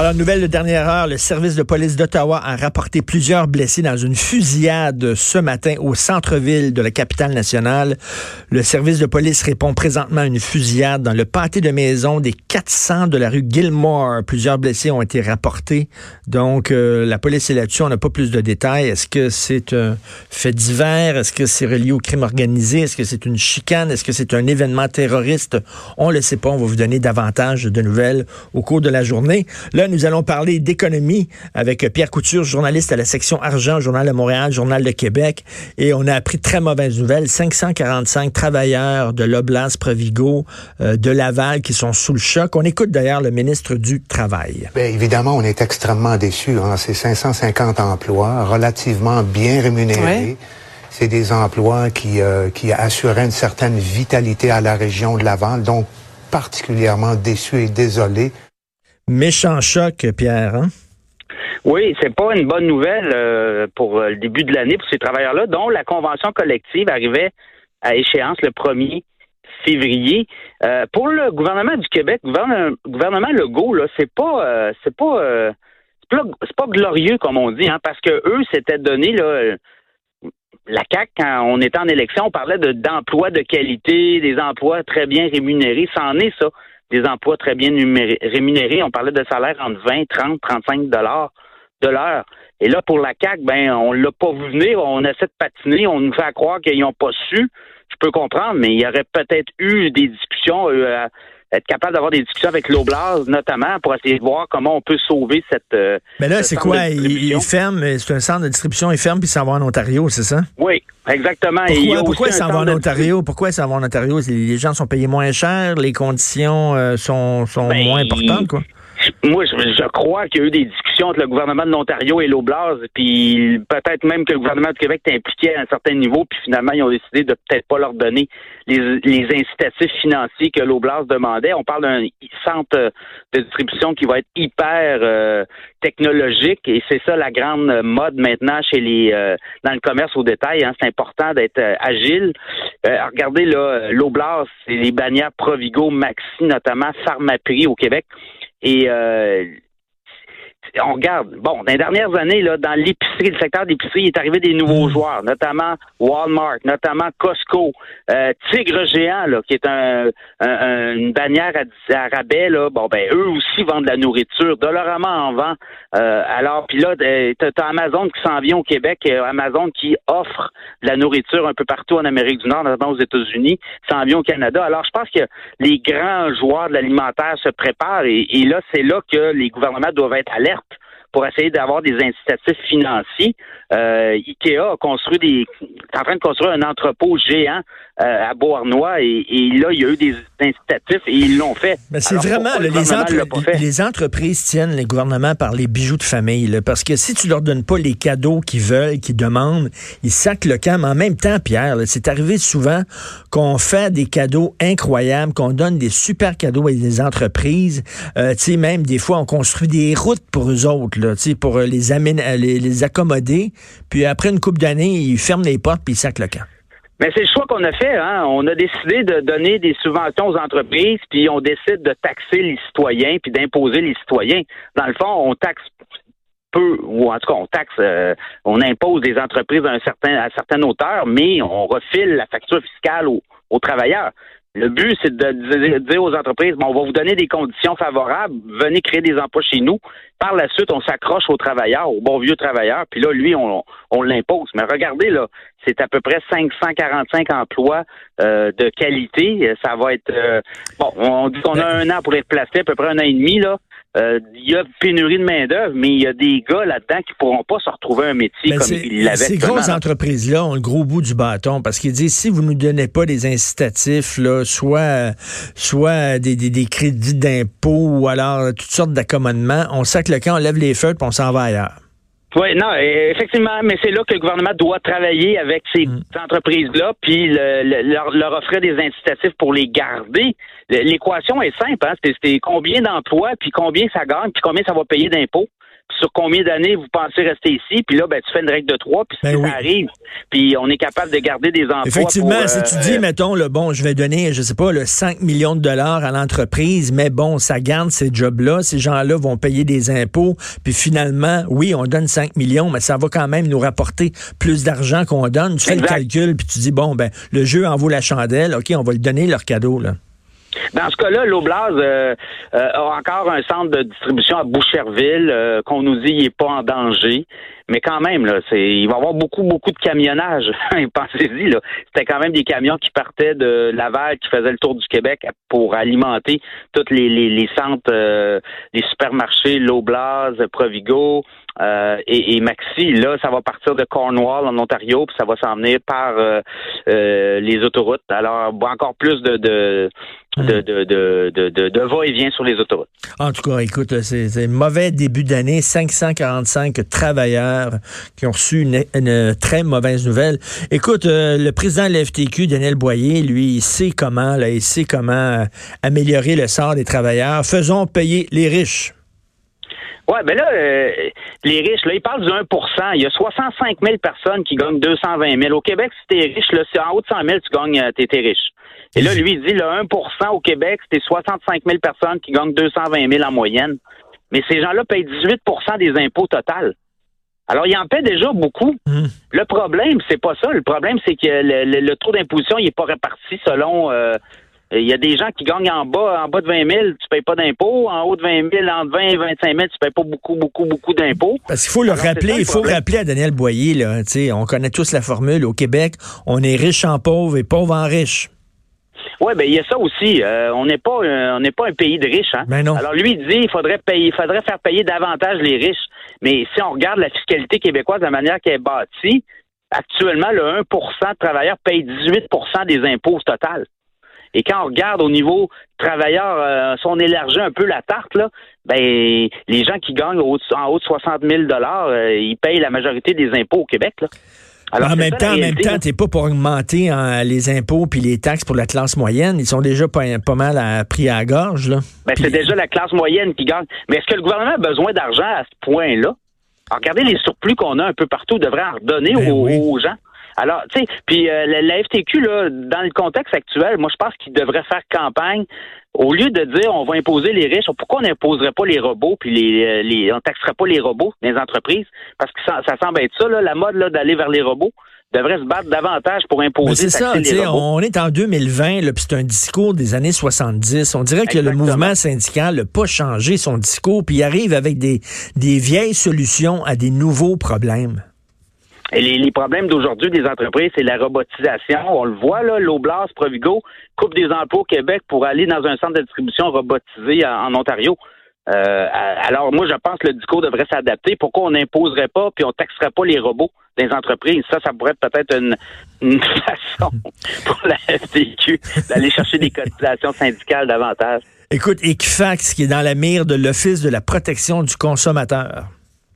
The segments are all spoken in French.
Alors, nouvelle de dernière heure, le service de police d'Ottawa a rapporté plusieurs blessés dans une fusillade ce matin au centre-ville de la capitale nationale. Le service de police répond présentement à une fusillade dans le pâté de maison des 400 de la rue Gilmore. Plusieurs blessés ont été rapportés. Donc, euh, la police est là-dessus. On n'a pas plus de détails. Est-ce que c'est un fait divers? Est-ce que c'est relié au crime organisé? Est-ce que c'est une chicane? Est-ce que c'est un événement terroriste? On ne le sait pas. On va vous donner davantage de nouvelles au cours de la journée. Nous allons parler d'économie avec Pierre Couture, journaliste à la section argent, Journal de Montréal, Journal de Québec. Et on a appris très mauvaise nouvelle. 545 travailleurs de l'Oblast Provigo euh, de Laval qui sont sous le choc. On écoute d'ailleurs le ministre du Travail. Bien, évidemment, on est extrêmement déçus. Hein. C'est 550 emplois relativement bien rémunérés. C'est des emplois qui, euh, qui assuraient une certaine vitalité à la région de Laval. Donc, particulièrement déçus et désolés. Méchant choc, Pierre. Hein? Oui, c'est pas une bonne nouvelle euh, pour euh, le début de l'année pour ces travailleurs-là, dont la convention collective arrivait à échéance le 1er février. Euh, pour le gouvernement du Québec, le gouvernement Legault, là, c'est pas, glorieux comme on dit, hein, parce que eux s'étaient donné là. La CAC, quand on était en élection, on parlait de d'emplois de qualité, des emplois très bien rémunérés. C'en est ça des emplois très bien rémunérés. On parlait de salaires entre 20, 30, 35 dollars de l'heure. Et là, pour la CAC, ben, on l'a pas vu venir. On essaie de patiner. On nous fait croire qu'ils n'ont pas su. Je peux comprendre, mais il y aurait peut-être eu des discussions euh, être capable d'avoir des discussions avec l'Oblast, notamment, pour essayer de voir comment on peut sauver cette. Euh, Mais là, c'est quoi? Il, ferme, c'est un centre de distribution, il ferme puis ça va en Ontario, c'est ça? Oui, exactement. Pourquoi, pourquoi ça va en Ontario? Pourquoi ça va en Ontario? Les gens sont payés moins cher, les conditions euh, sont, sont ben, moins importantes, quoi? Moi, je, crois qu'il y a eu des discussions entre le gouvernement de l'Ontario et l'Oblast, puis peut-être même que le gouvernement du Québec est impliqué à un certain niveau, puis finalement, ils ont décidé de peut-être pas leur donner les, incitatifs financiers que l'Oblast demandait. On parle d'un centre de distribution qui va être hyper euh, technologique, et c'est ça la grande mode maintenant chez les euh, dans le commerce au détail. Hein. c'est important d'être euh, agile. regardez là, l'Oblast, c'est les bannières Provigo, Maxi, notamment Pharmaprix au Québec. Et euh, on regarde, bon, dans les dernières années, là, dans l'épicerie, le secteur d'épicerie, il est arrivé des nouveaux mm. joueurs, notamment Walmart, notamment Costco, euh, Tigre Géant, là, qui est un, une bannière à, rabais, là, bon, ben, eux aussi vendent de la nourriture. Dolorama en vend. Euh, alors, puis là, t'as Amazon qui s'en vient au Québec, euh, Amazon qui offre de la nourriture un peu partout en Amérique du Nord, notamment aux États-Unis, s'en vient au Canada. Alors, je pense que les grands joueurs de l'alimentaire se préparent et, et là, c'est là que les gouvernements doivent être alertes pour essayer d'avoir des incitatifs financiers. Euh, Ikea a construit des, est en train de construire un entrepôt géant euh, à Beauharnois et, là, il y a eu des incitatifs et ils l'ont fait. Mais c'est vraiment les, les, entreprises tiennent les gouvernements par les bijoux de famille, parce que si tu leur donnes pas les cadeaux qu'ils veulent, qu'ils demandent, ils sacent le camp. Mais en même temps, Pierre, c'est arrivé souvent qu'on fait des cadeaux incroyables, qu'on donne des super cadeaux à des entreprises. Euh, tu sais, même des fois, on construit des routes pour eux autres, pour les, les, les accommoder. Puis après une couple d'années, ils ferment les portes puis ils sacent le camp. Mais c'est le choix qu'on a fait. Hein? On a décidé de donner des subventions aux entreprises, puis on décide de taxer les citoyens, puis d'imposer les citoyens. Dans le fond, on taxe peu, ou en tout cas, on taxe, euh, on impose des entreprises à un certain, à certaine hauteur, mais on refile la facture fiscale aux travailleurs. Le but, c'est de dire aux entreprises, bon, on va vous donner des conditions favorables, venez créer des emplois chez nous. Par la suite, on s'accroche aux travailleurs, aux bons vieux travailleurs, puis là, lui, on, on l'impose. Mais regardez, là, c'est à peu près 545 emplois euh, de qualité. Ça va être... Euh, bon, on dit qu'on a un an pour les placer, à peu près un an et demi, là. Euh, il y a pénurie de main-d'œuvre, mais il y a des gars là-dedans qui pourront pas se retrouver un métier comme ils l'avaient. Ces grosses entreprises-là ont le gros bout du bâton parce qu'ils disent si vous nous donnez pas des incitatifs, là, soit soit des, des, crédits d'impôt ou alors toutes sortes d'accommodements, on que le camp, on lève les feux puis on s'en va ailleurs. Oui, non, effectivement, mais c'est là que le gouvernement doit travailler avec ces mm. entreprises-là, puis leur, leur, offrir des incitatifs pour les garder. L'équation est simple, hein? c'est combien d'emplois, puis combien ça gagne, puis combien ça va payer d'impôts. Sur combien d'années vous pensez rester ici, puis là, ben, tu fais une règle de trois, puis ben ça arrive, puis on est capable de garder des emplois. Effectivement, si tu dis, mettons, le bon, je vais donner, je sais pas, le 5 millions de dollars à l'entreprise, mais bon, ça garde ces jobs-là, ces gens-là vont payer des impôts, puis finalement, oui, on donne 5 millions, mais ça va quand même nous rapporter plus d'argent qu'on donne. Tu fais le calcul, puis tu dis, bon, ben, le jeu en vaut la chandelle, OK, on va le donner leur cadeau, là. Dans ce cas-là, l'Oblast euh, euh, a encore un centre de distribution à Boucherville euh, qu'on nous dit n'est pas en danger. Mais quand même, là, c'est, il va y avoir beaucoup, beaucoup de camionnage. Pensez-y, là. C'était quand même des camions qui partaient de Laval, qui faisaient le tour du Québec pour alimenter tous les, les, centres, les supermarchés, l'Oblast, Provigo, et, Maxi, là, ça va partir de Cornwall en Ontario, puis ça va s'en venir par les autoroutes. Alors, encore plus de, Hmm. de, de, de, de, de va-et-vient sur les autoroutes. En tout cas, écoute, c'est un mauvais début d'année. 545 travailleurs qui ont reçu une, très mauvaise nouvelle. Écoute, euh, le président de l'FTQ, Daniel Boyer, lui, il sait comment, il sait comment euh, améliorer le sort des travailleurs. Faisons payer les riches. Ouais, ben là, euh, les riches, là, ils parlent du 1% Il y a 65 000 personnes qui gagnent 220 000. Au Québec, si t'es riche, c'est en haut de 100 000, tu gagnes, t'es, riche. Et là, lui, il dit le 1% au Québec, c'était 65 000 personnes qui gagnent 220 000 en moyenne. Mais ces gens-là payent 18% des impôts total. Alors, ils en paient déjà beaucoup. Hmm. Le problème, c'est pas ça. Le problème, c'est que le, taux d'imposition, il est pas réparti selon. Euh, il y a des gens qui gagnent en bas, en bas de 20 000, tu payes pas d'impôts. En haut de 20 000, entre 20 et 25 000, tu payes pas beaucoup, beaucoup, beaucoup d'impôts. Parce qu'il faut le rappeler, il faut rappeler à Daniel Boyer, là, on connaît tous la formule. Au Québec, on est riche en pauvre et pauvre en riche. Oui, ben il y a ça aussi. Euh, on n'est pas euh, on n'est pas un pays de riches. Hein? Ben non. Alors lui il dit il faudrait payer, il faudrait faire payer davantage les riches. Mais si on regarde la fiscalité québécoise de la manière qu'elle est bâtie, actuellement le 1% de travailleurs paye 18% des impôts au total. Et quand on regarde au niveau travailleurs, euh, si on élargit un peu la tarte, là, ben les gens qui gagnent en haut de 60 000 dollars, ils payent la majorité des impôts au Québec. Là en même temps, en même temps, t'es pas pour augmenter hein, les impôts puis les taxes pour la classe moyenne. Ils sont déjà pas, pas mal à, pris à la gorge, là. Ben, c'est déjà la classe moyenne qui gagne. Mais est-ce que le gouvernement a besoin d'argent à ce point-là? Regardez les surplus qu'on a un peu partout, devrait en redonner ben aux, gens. Alors, tu sais, puis euh, la, FTQ, là, dans le contexte actuel, moi, je pense qu'il devrait faire campagne au lieu de dire on va imposer les riches, pourquoi on n'imposerait pas les robots puis les, euh, les on taxerait pas les robots les entreprises? Parce que ça, semble être ça là, la mode là d'aller vers les robots devrait se battre davantage pour imposer c'est ça, les robots. on est en 2020 puis c'est un discours des années 70. On dirait que le mouvement syndical n'a pas changé son discours puis il arrive avec des des vieilles solutions à des nouveaux problèmes. Et les, problèmes d'aujourd'hui des entreprises, c'est la robotisation. On le voit, là, l'Oblast Provigo coupe des emplois au Québec pour aller dans un centre de distribution robotisé en, Ontario. Euh, alors, moi, je pense que le discours devrait s'adapter. Pourquoi on n'imposerait pas puis on taxerait pas les robots des entreprises? Ça, ça pourrait être peut-être une, façon pour la FTQ d'aller chercher des cotisations syndicales davantage. Écoute, Equifax, qui est dans la mire de l'Office de la protection du consommateur.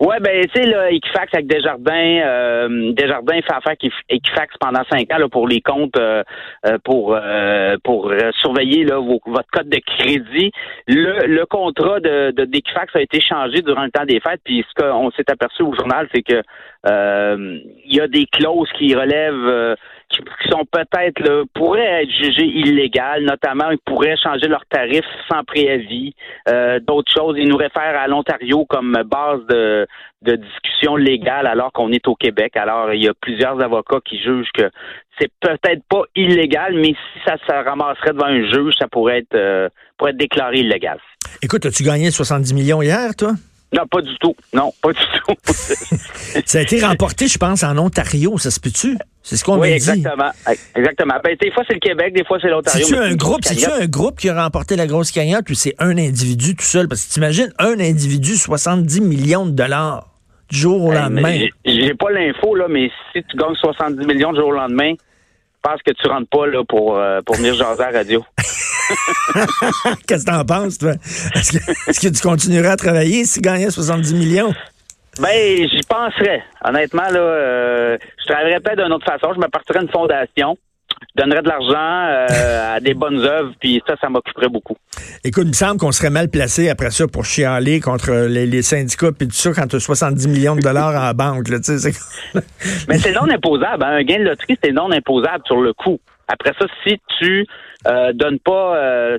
Ouais, ben tu sais là, Equifax avec Desjardins, euh, Desjardins fait affaire Equifax pendant cinq ans là, pour les comptes, euh, euh, pour euh, pour surveiller là votre code de crédit. Le, le contrat de, de d'Equifax a été changé durant le temps des fêtes, puis ce qu'on s'est aperçu au journal, c'est que il y a des clauses qui relèvent qui, sont peut-être pourraient être jugés illégales, notamment ils pourraient changer leurs tarifs sans préavis. Euh, d'autres choses, ils nous réfèrent à l'Ontario comme base de, de discussion légale alors qu'on est au Québec. Alors il y a plusieurs avocats qui jugent que c'est peut-être pas illégal, mais si ça se ramasserait devant un juge, ça pourrait être euh, pourrait être déclaré illégal. Écoute, as-tu gagné 70 millions hier, toi? Non, pas du tout. Non, pas du tout. ça a été remporté, je pense, en Ontario, ça se peut-tu? C'est ce qu'on oui, dit. exactement. Exactement. Ben, des fois, c'est le Québec, des fois, c'est l'Ontario. C'est-tu un groupe, c'est un groupe qui a remporté la grosse cagnotte ou c'est un individu tout seul? Parce que t'imagines, un individu, 70 millions de dollars du jour au lendemain. J'ai pas l'info, là, mais si tu gagnes 70 millions du jour au lendemain, je pense que tu rentres pas là, pour, euh, pour venir jaser à la radio. Qu'est-ce que t'en penses, toi? Est-ce que, tu continueras à travailler si tu gagnais 70 millions? Ben, j'y penserais. Honnêtement, là, euh, je travaillerais peut-être d'une autre façon. Je me partirais une fondation. je donnerais de l'argent euh, à des bonnes œuvres, puis ça, ça m'occuperait beaucoup. Écoute, il me semble qu'on serait mal placé après ça pour chialer contre les, syndicats puis tout ça quand tu as 70 millions de dollars en banque. Là, Mais c'est non imposable. Hein. Un gain de loterie, c'est non imposable sur le coup. Après ça, si tu euh, donnes pas, euh,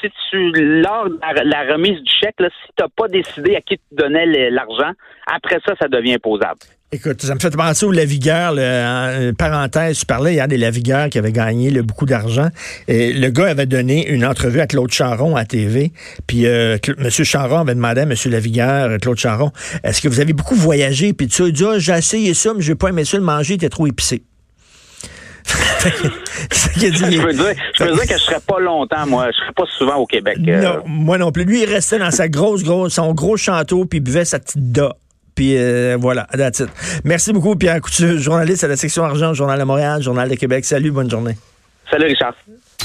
si tu lors de la, remise du chèque, là, si tu n'as pas décidé à qui tu donnais l'argent, après ça, ça devient imposable. Écoute, ça me fait penser aux Lavigueurs. Une parenthèse, tu parlais hier des Lavigueurs qui avaient gagné beaucoup d'argent. Et le gars avait donné une entrevue à Claude Charon à TV. Puis euh, M. Charon avait demandé à M. Lavigueur, euh, Claude Charon, est-ce que vous avez beaucoup voyagé? Puis tu il dit, ah, j'ai essayé ça, mais j'ai pas aimé ça le manger, était trop épicé. Je veux dire, je veux dire que je serais pas longtemps, moi. Je serais pas souvent au Québec. Euh. Non, moi non plus. Lui, il restait dans sa grosse, grosse, son gros château, puis il buvait sa petite da. Puis euh, voilà, that's it. Merci beaucoup, Pierre Couture, journaliste à la section argent, Journal de Montréal, Journal de Québec. Salut, bonne journée. Salut, Richard.